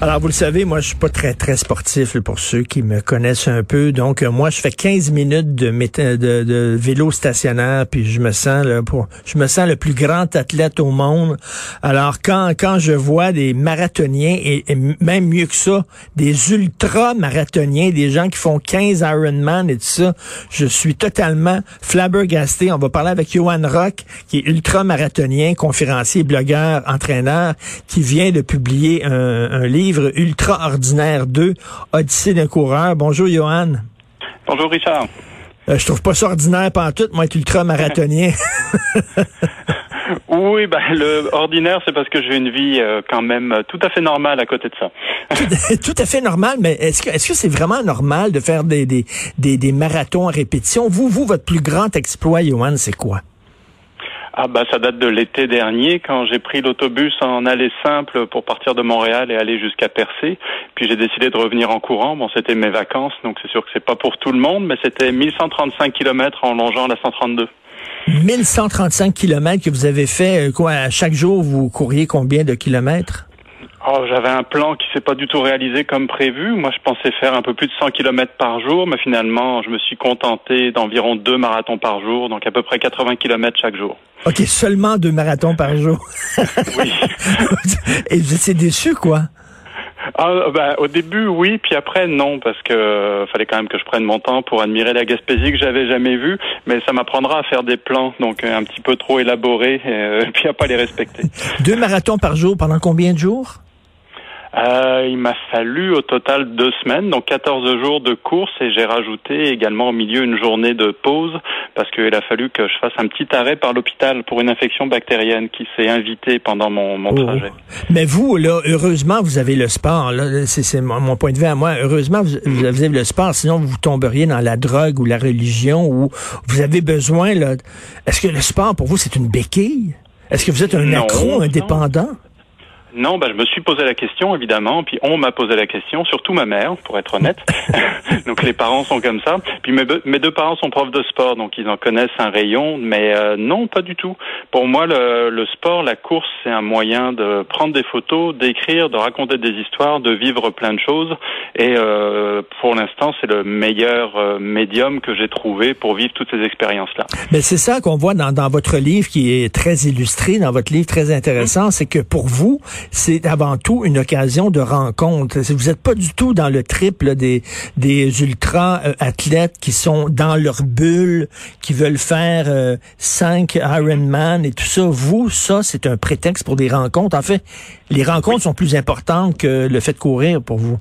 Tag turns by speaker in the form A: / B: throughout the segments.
A: Alors, vous le savez, moi, je suis pas très, très sportif pour ceux qui me connaissent un peu. Donc, euh, moi, je fais 15 minutes de, de, de vélo stationnaire, puis je me sens là, pour, je me sens le plus grand athlète au monde. Alors, quand, quand je vois des marathoniens, et, et même mieux que ça, des ultra-marathoniens, des gens qui font 15 Ironman et tout ça, je suis totalement flabbergasté. On va parler avec Johan Rock, qui est ultra-marathonien, conférencier, blogueur, entraîneur, qui vient de publier un, un livre Ultra Ordinaire 2, Odyssée d'un coureur. Bonjour, Johan.
B: Bonjour Richard.
A: Euh, je trouve pas ça ordinaire pantoute, moi, être ultra-marathonien.
B: Oui, ben le ordinaire, c'est parce que j'ai une vie euh, quand même euh, tout à fait normale à côté de ça.
A: tout à fait normal, mais est-ce que est-ce que c'est vraiment normal de faire des, des, des, des marathons à répétition? Vous, vous, votre plus grand exploit, Johan, c'est quoi?
B: Ah bah ça date de l'été dernier quand j'ai pris l'autobus en aller simple pour partir de Montréal et aller jusqu'à Percé. Puis j'ai décidé de revenir en courant. Bon, c'était mes vacances, donc c'est sûr que c'est pas pour tout le monde, mais c'était 1135 km en longeant la 132.
A: 1135 kilomètres que vous avez fait, euh, quoi, à chaque jour, vous courriez combien de kilomètres?
B: Oh, j'avais un plan qui s'est pas du tout réalisé comme prévu. Moi, je pensais faire un peu plus de 100 km par jour, mais finalement, je me suis contenté d'environ deux marathons par jour, donc à peu près 80 km chaque jour.
A: OK, seulement deux marathons par jour.
B: Oui.
A: Et vous étiez déçu, quoi?
B: Ah, ben, au début, oui, puis après, non, parce que euh, fallait quand même que je prenne mon temps pour admirer la Gaspésie que j'avais jamais vue, mais ça m'apprendra à faire des plans, donc euh, un petit peu trop élaborés, euh, puis à pas les respecter.
A: Deux marathons par jour pendant combien de jours?
B: Euh, il m'a fallu au total deux semaines, donc 14 jours de course, et j'ai rajouté également au milieu une journée de pause, parce qu'il a fallu que je fasse un petit arrêt par l'hôpital pour une infection bactérienne qui s'est invitée pendant mon, mon
A: Oh.
B: trajet.
A: Mais vous, là, heureusement, vous avez le sport. C'est, mon, point de vue à moi. Heureusement, vous, vous avez le sport, sinon vous tomberiez dans la drogue ou la religion ou vous avez besoin. Là, est-ce que le sport pour vous c'est une béquille? Est-ce que vous êtes un
B: Non,
A: accro,
B: non.
A: indépendant
B: Non, bah, je me suis posé la question, évidemment, puis on m'a posé la question, surtout ma mère, pour être honnête. donc les parents sont comme ça. Puis mes, deux parents sont profs de sport, donc ils en connaissent un rayon, mais euh, non, pas du tout. Pour moi, le, le sport, la course, c'est un moyen de prendre des photos, d'écrire, de raconter des histoires, de vivre plein de choses. Et euh, pour l'instant, c'est le meilleur euh, médium que j'ai trouvé pour vivre toutes ces expériences-là.
A: Mais c'est ça qu'on voit dans, dans votre livre qui est très illustré, dans votre livre très intéressant, c'est que pour vous, c'est avant tout une occasion de rencontre. Vous n'êtes pas du tout dans le triple des, des ultra euh, athlètes qui sont dans leur bulle, qui veulent faire euh, cinq Ironman et tout ça. Vous, ça, c'est un prétexte pour des rencontres. En fait, les rencontres sont plus importantes que le fait de courir pour vous.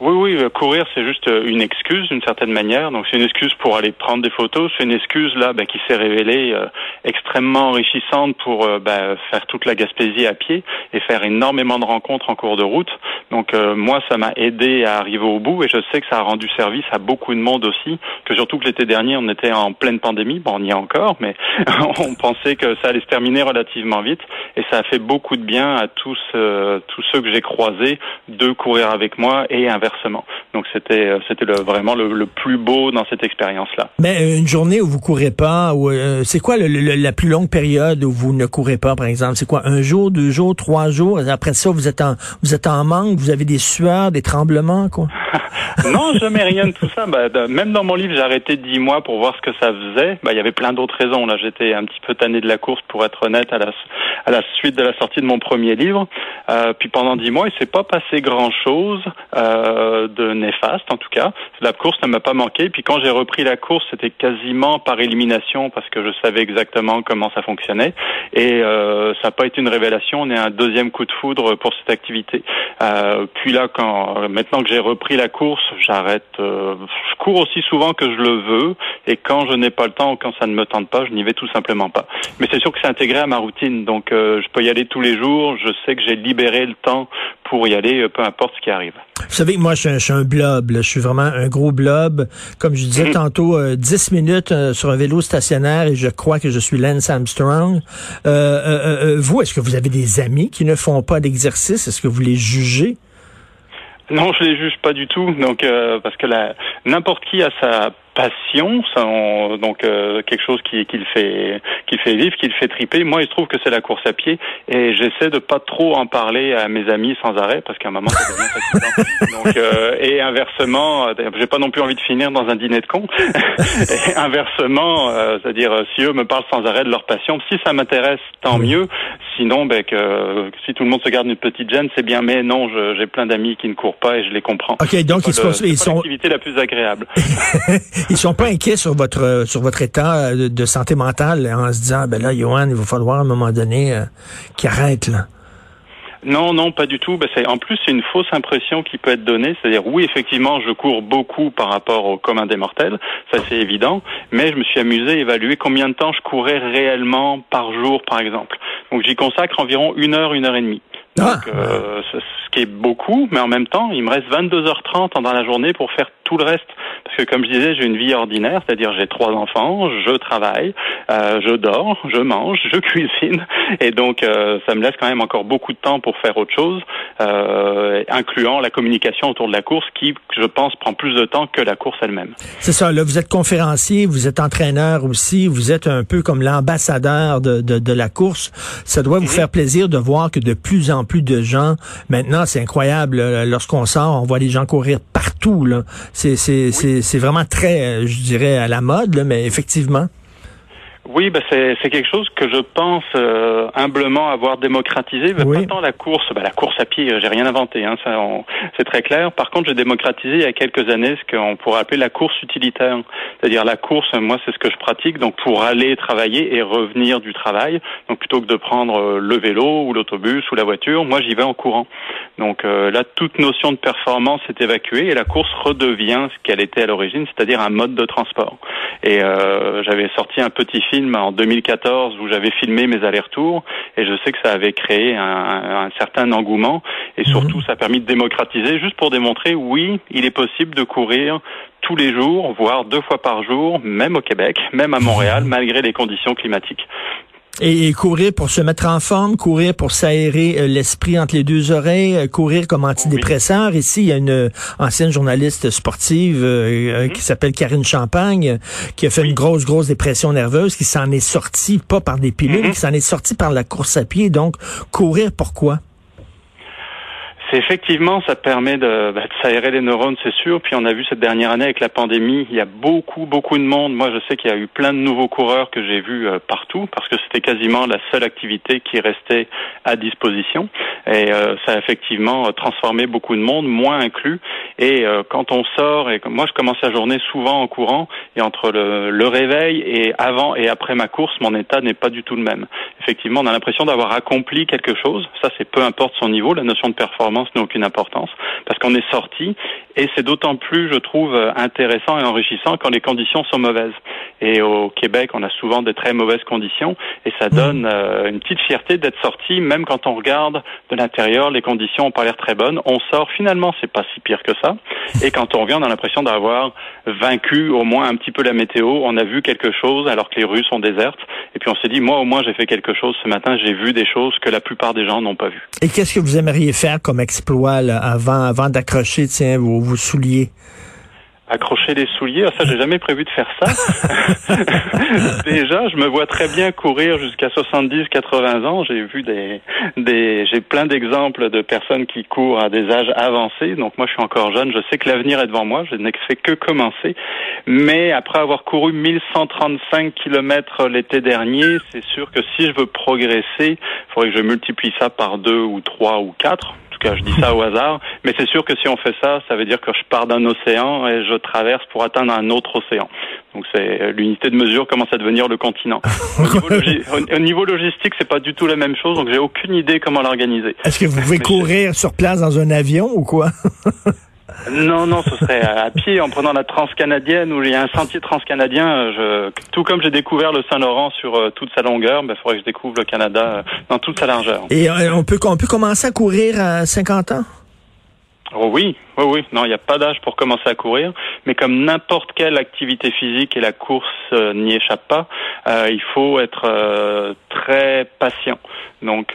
B: Oui, oui, euh, courir, c'est juste euh, une excuse d'une certaine manière. Donc, c'est une excuse pour aller prendre des photos. C'est une excuse là ben, qui s'est révélée euh, extrêmement enrichissante pour ben, faire toute la Gaspésie à pied et faire énormément de rencontres en cours de route. Donc, euh, moi, ça m'a aidé à arriver au bout et je sais que ça a rendu service à beaucoup de monde aussi. Que surtout que l'été dernier, on était en pleine pandémie. Bon, on y est encore, mais on pensait que ça allait se terminer relativement vite et ça a fait beaucoup de bien à tous tous ceux que j'ai croisés de courir avec moi et inversement. Donc c'était euh, c'était vraiment le, plus beau dans cette expérience là.
A: Mais euh, une journée où vous courez pas, ou euh, c'est quoi le- le- la plus longue période où vous ne courez pas, par exemple? C'est quoi un jour, deux jours, trois jours? Après ça, vous êtes en vous êtes en manque, vous avez des sueurs, des tremblements, quoi?
B: non, jamais rien de tout ça. Bah, même dans mon livre, j'ai arrêté dix mois pour voir ce que ça faisait. Bah, il y avait plein d'autres raisons. Là, j'étais un petit peu tanné de la course, pour être honnête, à la, suite de la sortie de mon premier livre. Euh, puis pendant dix mois, il s'est pas passé grand-chose, euh, de néfaste en tout cas. La course ne m'a pas manqué. Puis quand j'ai repris la course, c'était quasiment par élimination parce que je savais exactement comment ça fonctionnait. Et euh, ça n'a pas été une révélation. On est un deuxième coup de foudre pour cette activité. Euh, puis là, quand maintenant que j'ai repris la course, j'arrête. Euh, je cours aussi souvent que je le veux. Et quand je n'ai pas le temps ou quand ça ne me tente pas, je n'y vais tout simplement pas. Mais c'est sûr que c'est intégré à ma routine. Donc euh, je peux y aller tous les jours. Je sais que j'ai libéré le temps pour y aller, euh, peu importe ce qui arrive.
A: Vous savez que moi, je suis un, blob. Je suis vraiment un gros blob. Comme je disais mm. tantôt, euh, 10 minutes euh, sur un vélo stationnaire et je crois que je suis Lance Armstrong. Euh, vous, est-ce que vous avez des amis qui ne font pas d'exercice? Est-ce que vous les jugez?
B: Non, je les juge pas du tout. Donc, parce que n'importe qui a sa passion, ça, donc euh, quelque chose qui, qui le fait, qui le fait vivre, qui le fait triper. Moi, il se trouve que c'est la course à pied et j'essaie de pas trop en parler à mes amis sans arrêt parce qu'à un moment ça devient fatigant. donc euh, et inversement, euh, j'ai pas non plus envie de finir dans un dîner de con. et inversement, c'est-à-dire si eux me parlent sans arrêt de leur passion, si ça m'intéresse, tant mieux. Sinon, ben que si tout le monde se garde une petite gêne, c'est bien. Mais non, j'ai plein d'amis qui ne courent pas et je les comprends.
A: Ok, donc ils, sont
B: l'activité la plus agréable.
A: Ils sont pas inquiets sur votre sur votre état de, santé mentale en se disant ben là, Johan, il va falloir à un moment donné euh, qu'il arrête là.
B: Non, non, pas du tout. Ben, en plus, c'est une fausse impression qui peut être donnée. C'est-à-dire, oui, effectivement, je cours beaucoup par rapport au commun des mortels, ça c'est évident, mais je me suis amusé à évaluer combien de temps je courais réellement par jour, par exemple. Donc, j'y consacre environ une heure, une heure et demie. Ah. Donc, euh, ce qui est beaucoup, mais en même temps, il me reste 22h30 dans la journée pour faire tout le reste. Parce que comme je disais, j'ai une vie ordinaire, c'est-à-dire j'ai trois enfants, je travaille, euh, je dors, je mange, je cuisine, et donc euh, ça me laisse quand même encore beaucoup de temps pour faire autre chose, euh, incluant la communication autour de la course, qui, je pense, prend plus de temps que la course elle-même.
A: C'est ça. Là, vous êtes conférencier, vous êtes entraîneur aussi, vous êtes un peu comme l'ambassadeur de, de, de, la course. Ça doit vous mhm. faire plaisir de voir que de plus en plus de gens, maintenant, c'est incroyable. Lorsqu'on sort, on voit les gens courir partout. Là. C'est, c'est, c'est, vraiment très, euh, je dirais, à la mode, mais effectivement.
B: Oui, bah c'est, c'est quelque chose que je pense euh, humblement avoir démocratisé. Pas tant la course, bah la course à pied, j'ai rien inventé, hein, ça, c'est très clair. Par contre, j'ai démocratisé il y a quelques années ce qu'on pourrait appeler la course utilitaire, c'est-à-dire la course. Moi, c'est ce que je pratique, donc pour aller travailler et revenir du travail. Donc plutôt que de prendre euh, le vélo ou l'autobus ou la voiture, moi j'y vais en courant. Donc euh, là, toute notion de performance est évacuée et la course redevient ce qu'elle était à l'origine, c'est-à-dire un mode de transport. Et euh, j'avais sorti un petit film en 2014 où j'avais filmé mes allers-retours et je sais que ça avait créé un, un certain engouement et surtout mhm. ça a permis de démocratiser juste pour démontrer oui, il est possible de courir tous les jours, voire deux fois par jour, même au Québec, même à Montréal, malgré les conditions climatiques.
A: Et, courir pour se mettre en forme, courir pour s'aérer euh, l'esprit entre les deux oreilles, euh, courir comme antidépresseur. Ici, il y a une euh, ancienne journaliste sportive mhm. qui s'appelle Karine Champagne, qui a fait une grosse, grosse dépression nerveuse, qui s'en est sortie, pas par des pilules, mhm. qui s'en est sortie par la course à pied. Donc, courir pourquoi?
B: Effectivement, ça permet de, bah, de s'aérer les neurones, c'est sûr. Puis on a vu cette dernière année avec la pandémie, il y a beaucoup, beaucoup de monde. Moi, je sais qu'il y a eu plein de nouveaux coureurs que j'ai vus euh, partout parce que c'était quasiment la seule activité qui restait à disposition. Et euh, ça a effectivement euh, transformé beaucoup de monde, moins inclus. Et quand on sort, et moi, je commence la journée souvent en courant, et entre le, le réveil et avant et après ma course, mon état n'est pas du tout le même. Effectivement, on a l'impression d'avoir accompli quelque chose. Ça, c'est peu importe son niveau. La notion de performance n'a aucune importance parce qu'on est sorti et c'est d'autant plus, je trouve, intéressant et enrichissant quand les conditions sont mauvaises. Et au Québec, on a souvent des très mauvaises conditions et ça donne euh, une petite fierté d'être sorti, même quand on regarde de l'intérieur, les conditions ont pas l'air très bonnes. On sort finalement, c'est pas si pire que ça. Et quand on revient, on a l'impression d'avoir vaincu au moins un petit peu la météo. On a vu quelque chose alors que les rues sont désertes. Et puis on s'est dit, moi au moins j'ai fait quelque chose ce matin. J'ai vu des choses que la plupart des gens n'ont pas vues.
A: Et qu'est-ce que vous aimeriez faire comme exploit avant, avant d'accrocher tiens, vos, vos souliers?
B: accrocher les souliers? Ah, ça, j'ai jamais prévu de faire ça. Déjà, je me vois très bien courir jusqu'à 70, 80 ans. J'ai vu des, des, j'ai plein d'exemples de personnes qui courent à des âges avancés. Donc moi, je suis encore jeune. Je sais que l'avenir est devant moi. Je n'ai fait que commencer. Mais après avoir couru 1135 kilomètres l'été dernier, c'est sûr que si je veux progresser, il faudrait que je multiplie ça par deux ou trois ou quatre cas, je dis ça au hasard. Mais c'est sûr que si on fait ça, ça veut dire que je pars d'un océan et je traverse pour atteindre un autre océan. Donc c'est l'unité de mesure commence à devenir le continent. au, niveau logistique, c'est pas du tout la même chose, donc j'ai aucune idée comment l'organiser.
A: Est-ce que vous pouvez courir sur place dans un avion ou quoi?
B: Non, non, ce serait à pied en prenant la transcanadienne où il y a un sentier transcanadien. Je, tout comme j'ai découvert le Saint-Laurent sur euh, toute sa longueur, il ben, faudrait que je découvre le Canada euh, dans toute sa largeur.
A: Et euh, on peut, on peut commencer à courir à 50 ans?
B: Oh oui, oui, oui. Non, il n'y a pas d'âge pour commencer à courir, mais comme n'importe quelle activité physique et la course euh, n'y échappe pas, euh, il faut être euh, très patient. Donc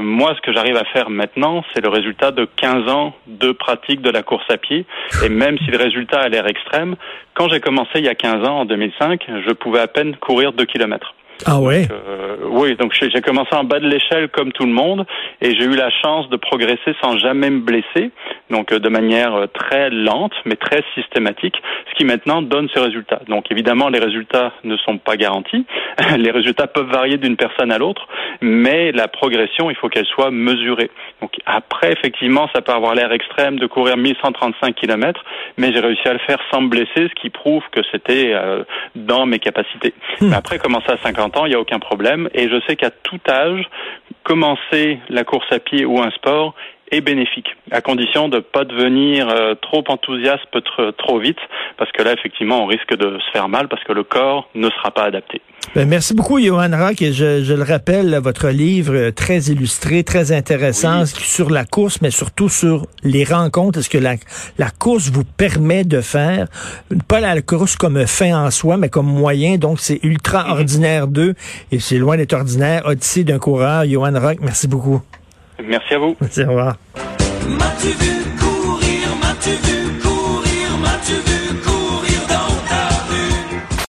B: moi, ce que j'arrive à faire maintenant, c'est le résultat de 15 ans de pratique de la course à pied. Et même si le résultat a l'air extrême, quand j'ai commencé il y a 15 ans, en 2005, je pouvais à peine courir 2 kilomètres.
A: Ah ouais.
B: Euh, oui, donc j'ai commencé en bas de l'échelle comme tout le monde et j'ai eu la chance de progresser sans jamais me blesser, donc euh, de manière euh, très lente mais très systématique, ce qui maintenant donne ses résultats. Donc évidemment, les résultats ne sont pas garantis, les résultats peuvent varier d'une personne à l'autre, mais la progression, il faut qu'elle soit mesurée. Donc après, effectivement, ça peut avoir l'air extrême de courir 1135 km, mais j'ai réussi à le faire sans me blesser, ce qui prouve que c'était dans mes capacités. Hmm. Mais après, commencer à 50 il n'y a aucun problème. Et je sais qu'à tout âge, commencer la course à pied ou un sport est bénéfique, à condition de ne pas devenir euh, trop enthousiaste trop vite, parce que là, effectivement, on risque de se faire mal, parce que le corps ne sera pas adapté.
A: Ben, merci beaucoup, Johan Rock. Et je, je, le rappelle, votre livre euh, très illustré, très intéressant sur la course, mais surtout sur les rencontres. Est-ce que la, la course vous permet de faire, pas la course comme fin en soi, mais comme moyen. Donc, c'est ultra ordinaire d'eux et c'est loin d'être ordinaire. Odyssée d'un coureur. Johan Rock, merci beaucoup.
B: Merci à vous.
A: Merci, au revoir. M'as-tu vu courir, m'as-tu vu courir, m'as-tu vu